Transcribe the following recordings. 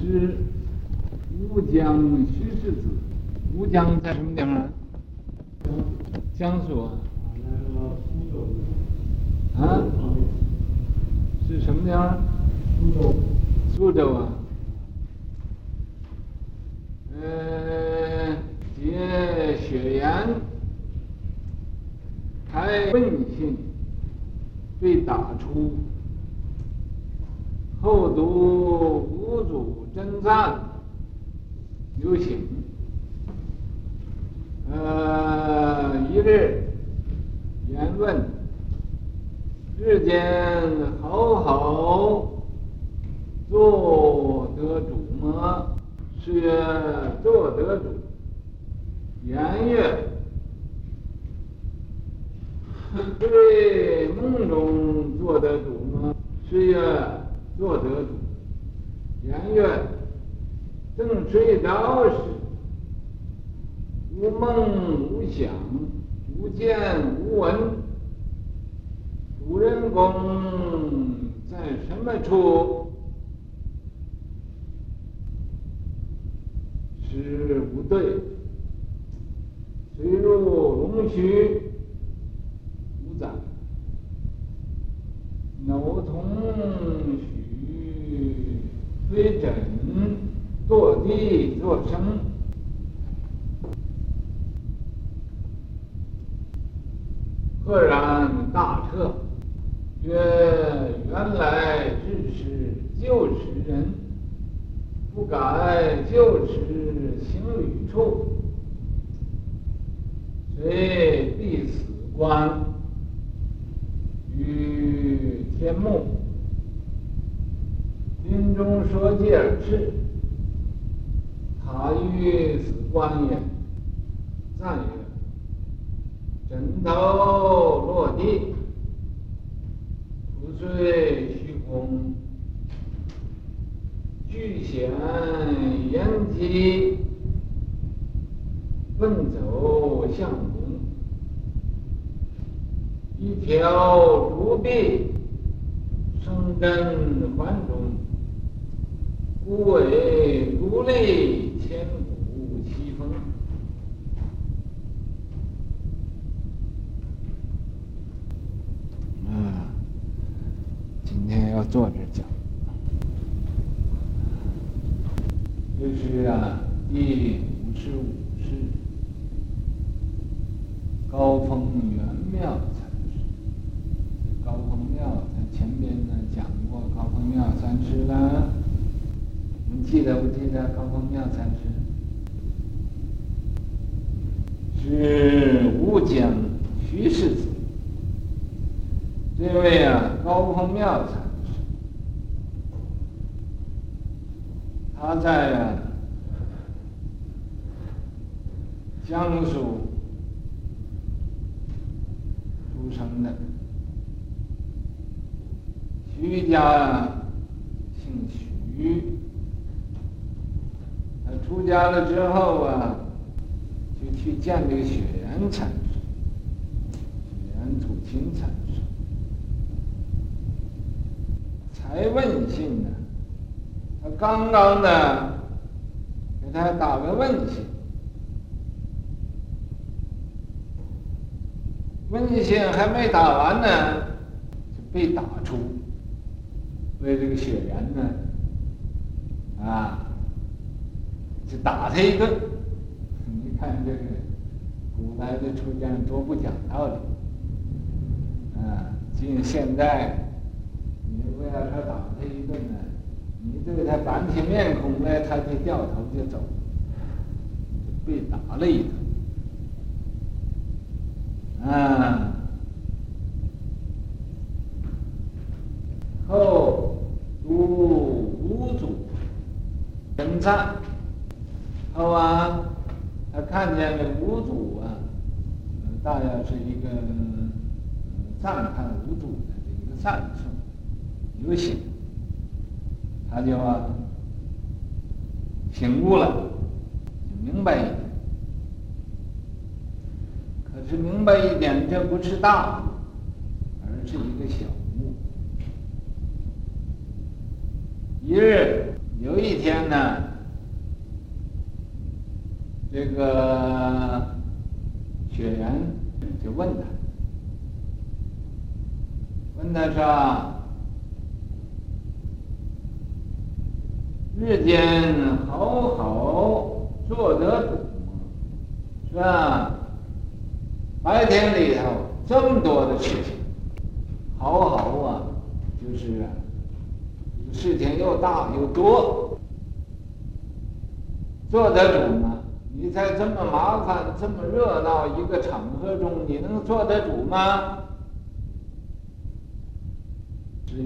是乌江徐氏子。乌江在什么地方？江苏啊。啊？是什么地方？苏州。苏州啊。嗯，结血缘，开问信，被打出。后读五祖真赞，有请。呃，一日，言问，世间好好做得主么？是曰做得主。言曰：对梦中做得主么？是曰。做得主，言曰：正睡着时，无梦无想，无见无闻。主人公在什么处？是不对。随入龙须，无杂。脑通推枕坐地作声，赫然大彻，曰：原来只是旧时人，不改旧时行旅处，遂闭此关，于天目。临终说戒而至，他于此关也，赞曰：“枕头落地，骨髓虚空，具显延吉，奔走相公，一条竹臂，生根环中。”故为如类千古奇峰。啊，今天要坐着讲。这是啊，第五十五世高峰圆妙禅师。高峰庙在前边呢讲过，高峰庙禅师啦。记得不记得高峰庙禅师？是乌江徐氏子。这位啊，高峰庙禅师，他在啊江苏出生的，徐家，姓徐。出家了之后啊，就去见这个雪岩禅师，雪岩土清禅师，才问信呢。他刚刚呢，给他打个问信，问信还没打完呢，就被打出，为这个雪岩呢，啊。就打他一顿，你看这个古来的出家人多不讲道理，啊！今现在你不要说打他一顿呢，你对他板起面孔来，他就掉头就走，被打了一顿，啊！后读五祖真赞。后啊，他看见了五祖啊，大约是一个赞叹五祖的这一个赞颂，有醒，他就啊醒悟了，就明白一点。可是明白一点，这不是大，而是一个小。一日有一天呢，这个雪原就问他，问他说：“日间好好做得主？是吧？白天里头这么多的事情，好好啊，就是啊。”事情又大又多，做得主吗？你在这么麻烦、这么热闹一个场合中，你能做得主吗？是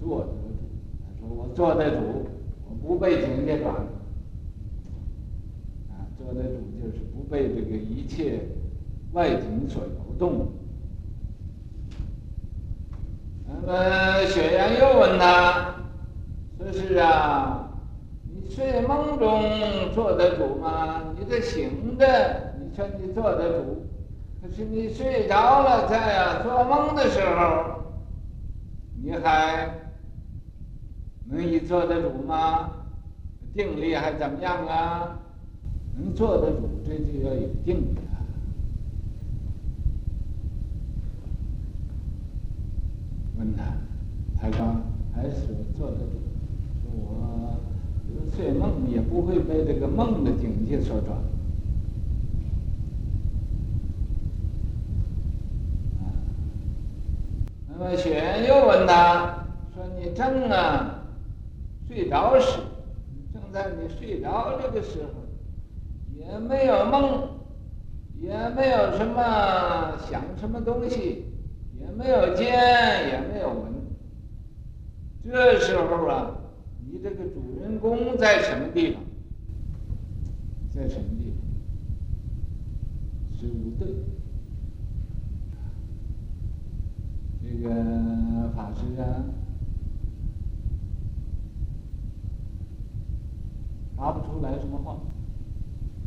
做得主。他说：“我做得主，我不被境界转。啊，做得主就是不被这个一切外境所摇动。那么雪原又问他：“说是啊，睡梦中做得主吗？你这醒着，你说你做得主，可是你睡着了，在啊做梦的时候，你还能以做得主吗？定力还怎么样啊？能做得主，这就要有定力。”问他，他说还是做得主，说我睡梦也不会被这个梦的境界所转。那么雪原又问他，说你正啊睡着时，正在你睡着这个时候，也没有梦，也没有什么想什么东西。也没有见，也没有闻。这时候啊，你这个功在什么地方？在什么地方？是无对。这个法师啊，答不出来什么话，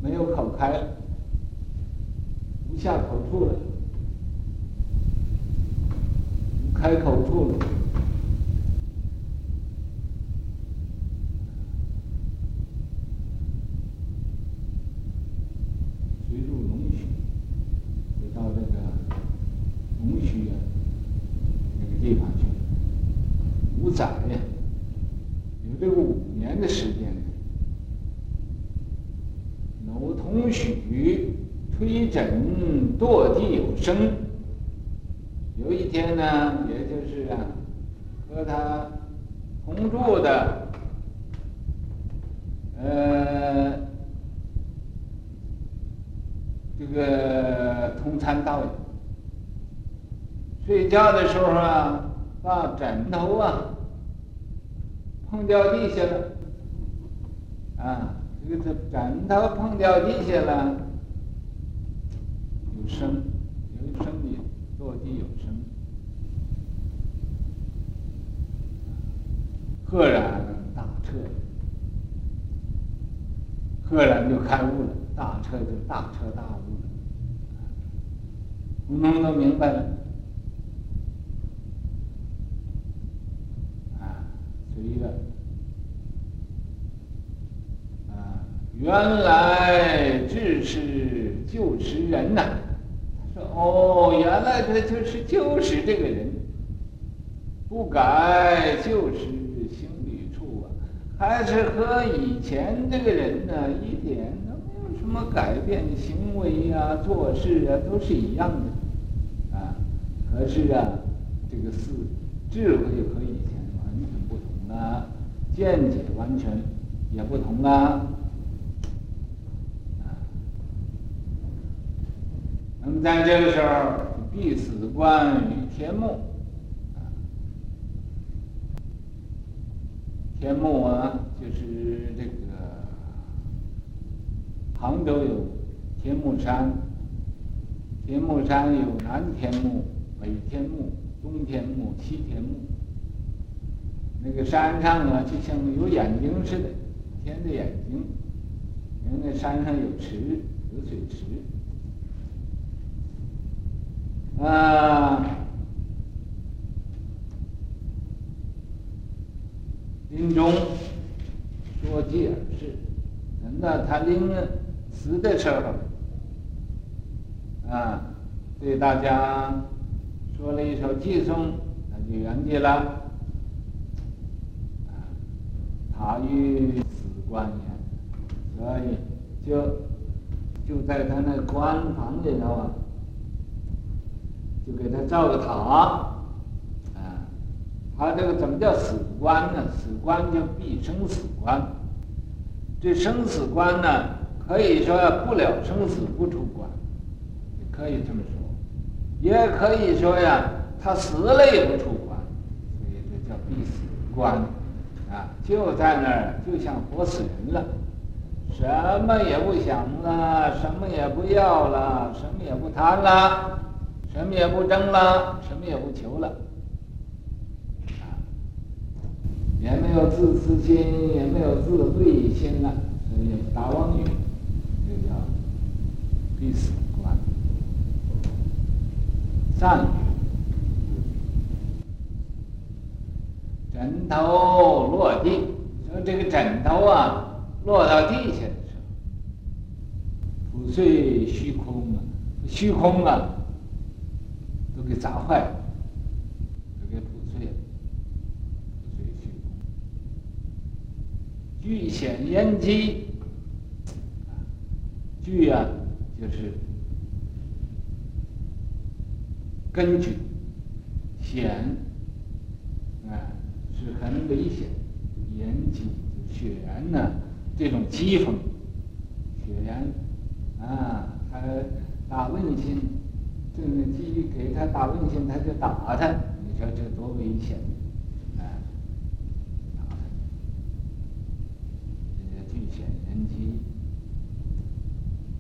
没有口开了，无下口处了。无开口处了，随入龙须，就到这个龙须啊那个地方去。五载呀，有这个五年的时间。耨童须推枕堕生。有。一天呢，也就是啊，和他同住的，呃，这个同参道友，睡觉的时候啊，把枕头啊碰掉地下了，啊，这个枕头碰掉地下了，有声，有声音。落地有声，赫然大彻，赫然就开悟了，大彻就大彻大悟了，通通都明白了，啊，随了，啊，原来只是旧时人呐、哦，原来他就是就是这个人，不改就是行旅处啊，还是和以前这个人呢一点都没有什么改变，行为、啊、做事啊都是一样的，啊，可是啊，这个四智慧和以前完全不同了，见解完全也不同了。在这个时候，必死观于天目，天目啊，就是这个杭州有天目山，天目山有南天目、北天目、东天目、西天目。那个山上啊，就像有眼睛似的，天的眼睛，因为那山上有池，有水池。啊，临终说偈而逝。等到他临死的时候，啊，对大家说了一首偈颂，他就圆寂了。他于死关也，所以就就在他那官房里头啊，造个塔。啊他这个怎么叫死关呢？死关就必生死关。这生死关呢，可以说不了生死不出关，可以这么说，也可以说呀，他死了也不出关，所以这叫必死关。啊，就在那儿，就像活死人了，什么也不想了，什么也不要了，什么也不贪了，什么也不争了，什么也不求了。也没有自私心，也没有自慧心了，所以大妄语，这叫必死关。善语，枕头落地，说这个枕头啊，落到地下的时候，破碎虚空啊，虚空啊，给砸坏了，就给补碎了，补碎虚空。具显烟机，巨啊就是根据显啊是很危险，烟机血缘呢这种疾风，血缘啊还打问心。这个机给他打问心，他就打他，你说这多危险！人机，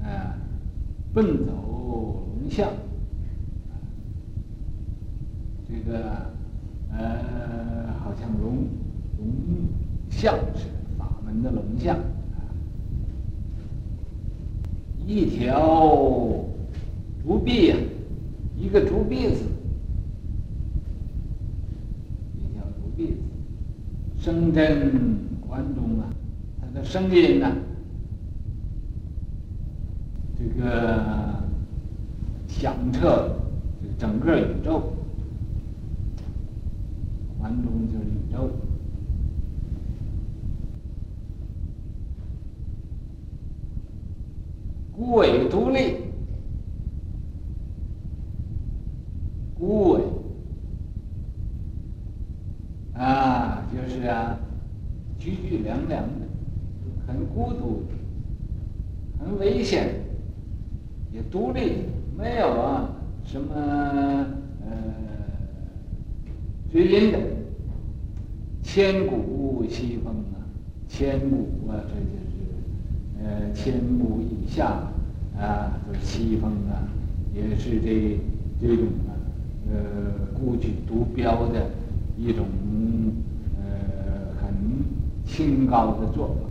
啊，奔走龙象，这个呃，好像龙龙象是法门的龙象，一条竹篦呀，一个竹篦子，一条竹篦子，声震关中啊。声音呢？这个响彻整个宇宙，环中就是宇宙，孤伟独立，孤尾啊，就是啊，凄凄凉凉的。很孤独，很危险，也独立，没有啊什么呃追因的，千古西风啊，千古啊，这就是呃千古以下啊，这西风啊，也是这这种啊呃孤举独标的一种呃很清高的作风。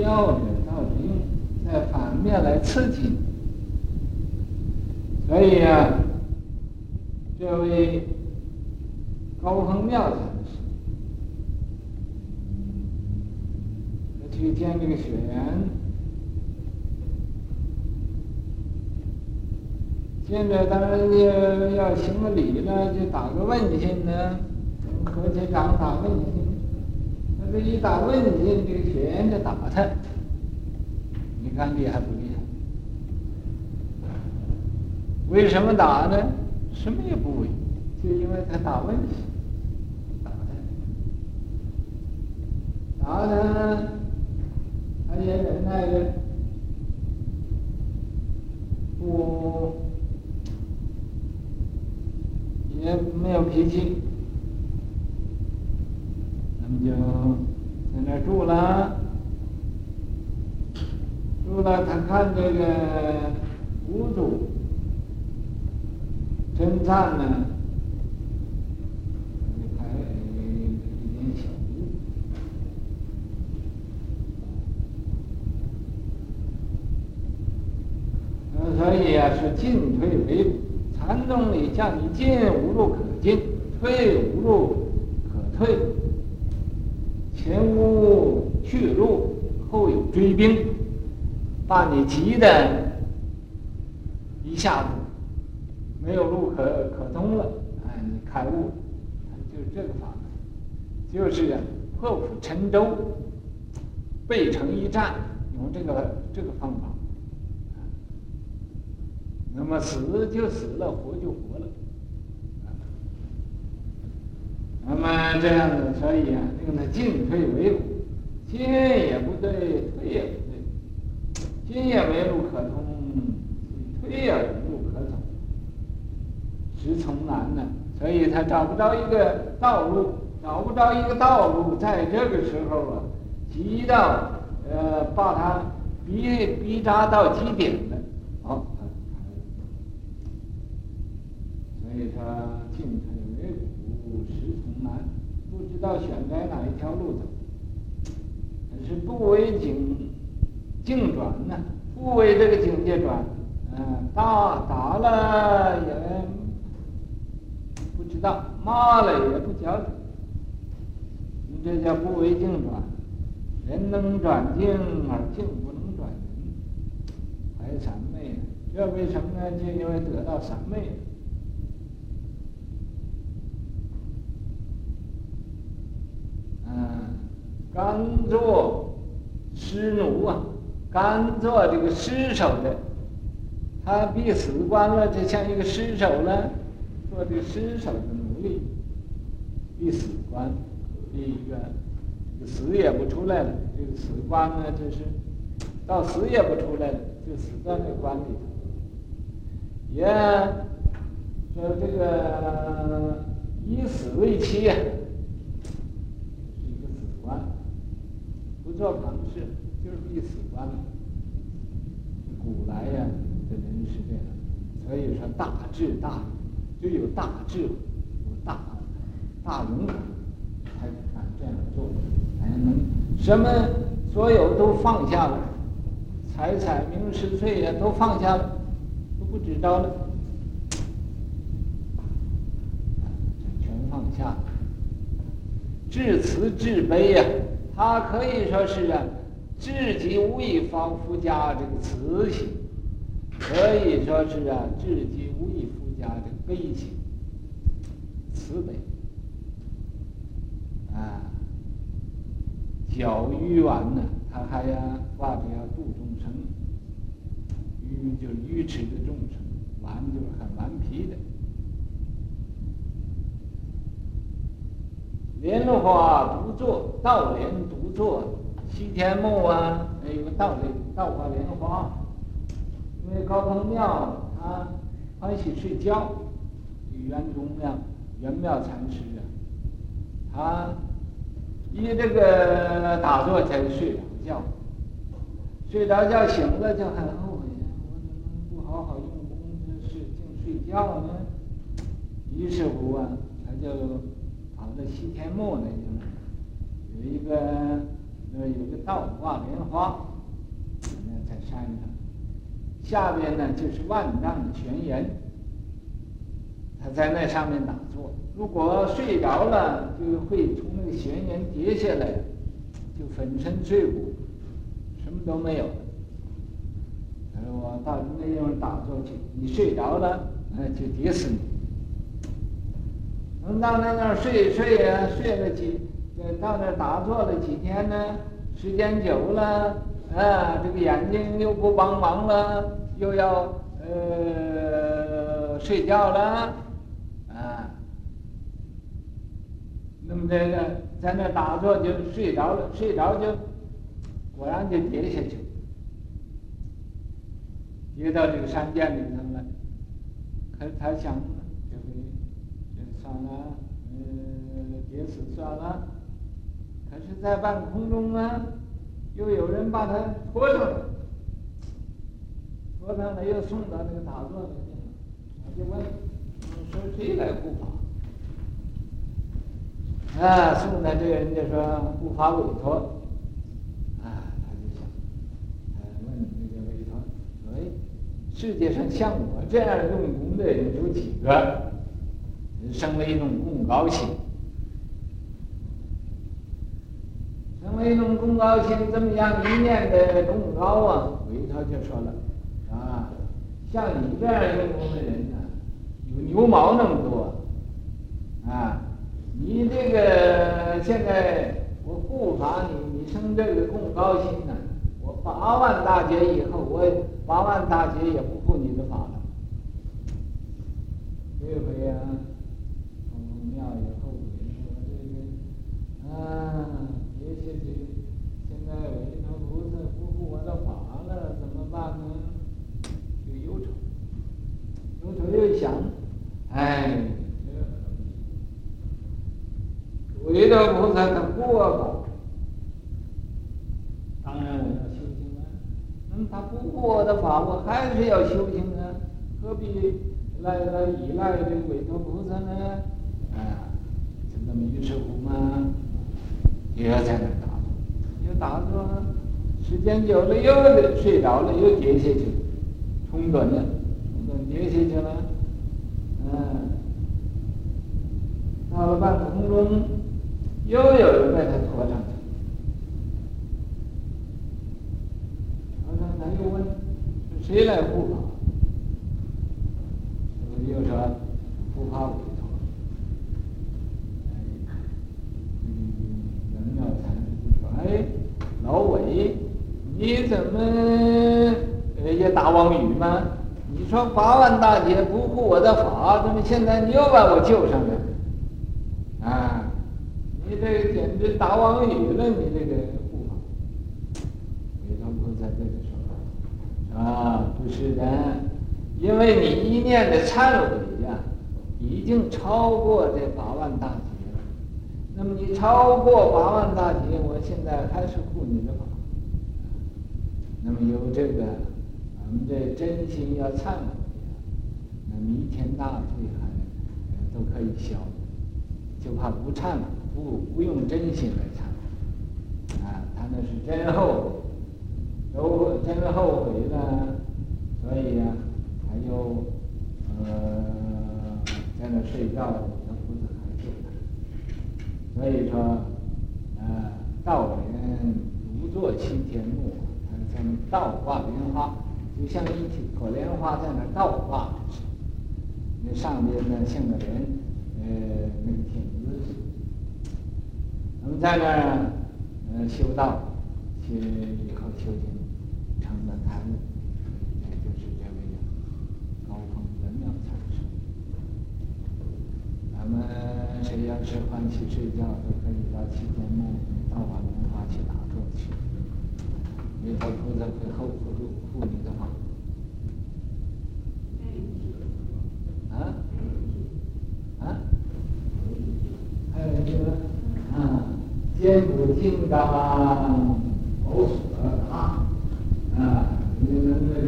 要者道之用，在反面来刺激你。所以啊，这位高亨妙禅师，去见这个学员。现在当然要要行个礼呢，就打个问心呢，跟和尚打问心。他这一打问你，这个学员就打他。你看厉害不厉害？为什么打呢？什么也不为，就因为他打问题，打他，打他，他也忍耐着，不。也没有脾气，那么就在那儿住了。住了，他看这个屋主真赞呢，就开一点小屋。嗯，所以啊，是进退维谷。禅宗里叫你进无路可进，退无路可退，前无去路，后有追兵，把你急的一下子没有路可可通了，哎，你开悟，就是这个法门，就是破釜沉舟，背城一战，用这个这个方法。那么死就死了，活就活了。那么这样子，所以啊，令他进退维谷，进也不对，退也不对，进也没路可通，退也无路可走，直从南呢。所以他找不着一个道路，找不着一个道路，在这个时候啊，急到呃，把他逼逼扎到极点了。好所以他进退维谷，直从南，不知道选择哪一条路走。可是不为景境转呢，不为这个境界转，嗯，打打了也不知道，骂了也不晓得。你这叫不为境转，人能转境而境不能转人，还谄媚。这为什么呢？就因为得到谄媚。嗯，甘做施奴啊，刚做这个尸首的，他必死关了，就像一个尸首了，做这个尸首的奴隶，必死关，第一个，死也不出来了，这个死关呢，就是到死也不出来了，就死在这关里头。也说这个以死为期呀。不做旁事，就是必死关了。古来呀，这人是这样，所以说大智大勇，只有大智，有大大勇敢，才敢这样做，才能什么所有都放下了，财产名食睡呀都放下了，都不执着了，全放下了，至慈至悲呀。他可以说是啊，至极无以方附加这个慈心，可以说是啊，至极无以附加这个悲情，慈悲啊，教愚顽呢，他还要挂着要度众生，愚就是愚痴的众生，顽就是很顽皮的。莲花独坐，道莲独坐，西天目啊，还有个道莲，道花莲花。因为高亨妙他欢喜睡觉，圆中庙圆妙禅师啊，他一这个打坐才睡着觉，睡着觉醒了就很后悔，我怎么不好好用功，这是净觉呢，于是乎啊，他就跑到西天墓那地方，有一个那有个倒挂莲花，那在山上，下边呢就是万丈的悬崖，他在那上面打坐。如果睡着了，就会从那个悬崖跌下来，就粉身碎骨，什么都没有。他说：“我到那地方打坐去，你睡着了，那就跌死你。能到那那儿睡睡呀，睡了几，到那儿打坐了几天呢？时间久了，啊，这个眼睛又不帮忙了，又要呃睡觉了。”啊那么这个在那打坐就睡着了，睡着就果然就跌下去，跌到这个山涧里头了。可是他想，这回就算了，呃，跌死算了。可是，在半空中呢，又有人把他拖上来，拖上来又送到那个打坐的地方。他就问，说谁来护法？啊，送的这个人就说护法委托，啊，他就想，问那个韦驮，哎，世界上像我这样用功的人有几个？生了一种共高兴，生了一种贡高心，怎么样一念的贡高啊？韦驮就说了，啊，像你这样用功的人呢，有牛毛那么多，啊。你这个现在我护法你，你生这个功高心呢？我八万大劫以后，我八万大劫也不护你的法了。这回呀，从庙以后悔说这个啊，别去去，现在韦驮菩萨不护我的法了，怎么办呢？就忧愁，忧愁又想，哎。韦驮菩萨他护我法，当然我要修行啊。那么他不过的法，我还是要修行啊，何必来来依赖这个韦驮菩萨呢？啊，就那么于是乎嘛，也要在那打坐，要打坐，时间久了又睡着了，又跌下去，冲盹了，冲盹跌下去了，嗯、到了半空中。又有人把他拖上去，然后他又问：“是谁来护法？”又说：“护法韦驮。”嗯，杨妙禅就说：“哎，老韦，你怎么也打王宇吗？你说八万大劫不护我的法，怎么现在你又把我救上来？啊？”你这简直打王宇了！你这个护法，韦驮菩萨这个说：“啊，不是的，因为你一念的忏悔呀，已经超过这八万大劫了。那么你超过八万大劫，我现在还是护你的法。那么有这个，我们这真心要忏悔，那弥天大罪还都可以消，就怕不忏悔。”不不用真心来忏悔，啊，他那是真后悔，都真后悔了，所以呀、啊，他又呃在那睡觉，他不是很救他，所以说，呃，道人独坐青天木，在那倒挂莲花，就像一朵莲花在那倒挂，那上边呢像个人，呃，那个亭子。我们在那儿，呃，修道，去以后修行成了开悟，也就是这位高峰圆妙禅师。咱们谁要是欢喜睡觉，都可以到西天墓倒挂莲花去打坐去，韦驮菩萨会护护你的法。啊？啊？还有一个。啊，坚固金刚宝锁啊，啊，你们那个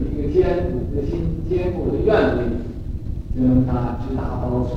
有一个坚固的心，坚固的愿力，就让他去打包手，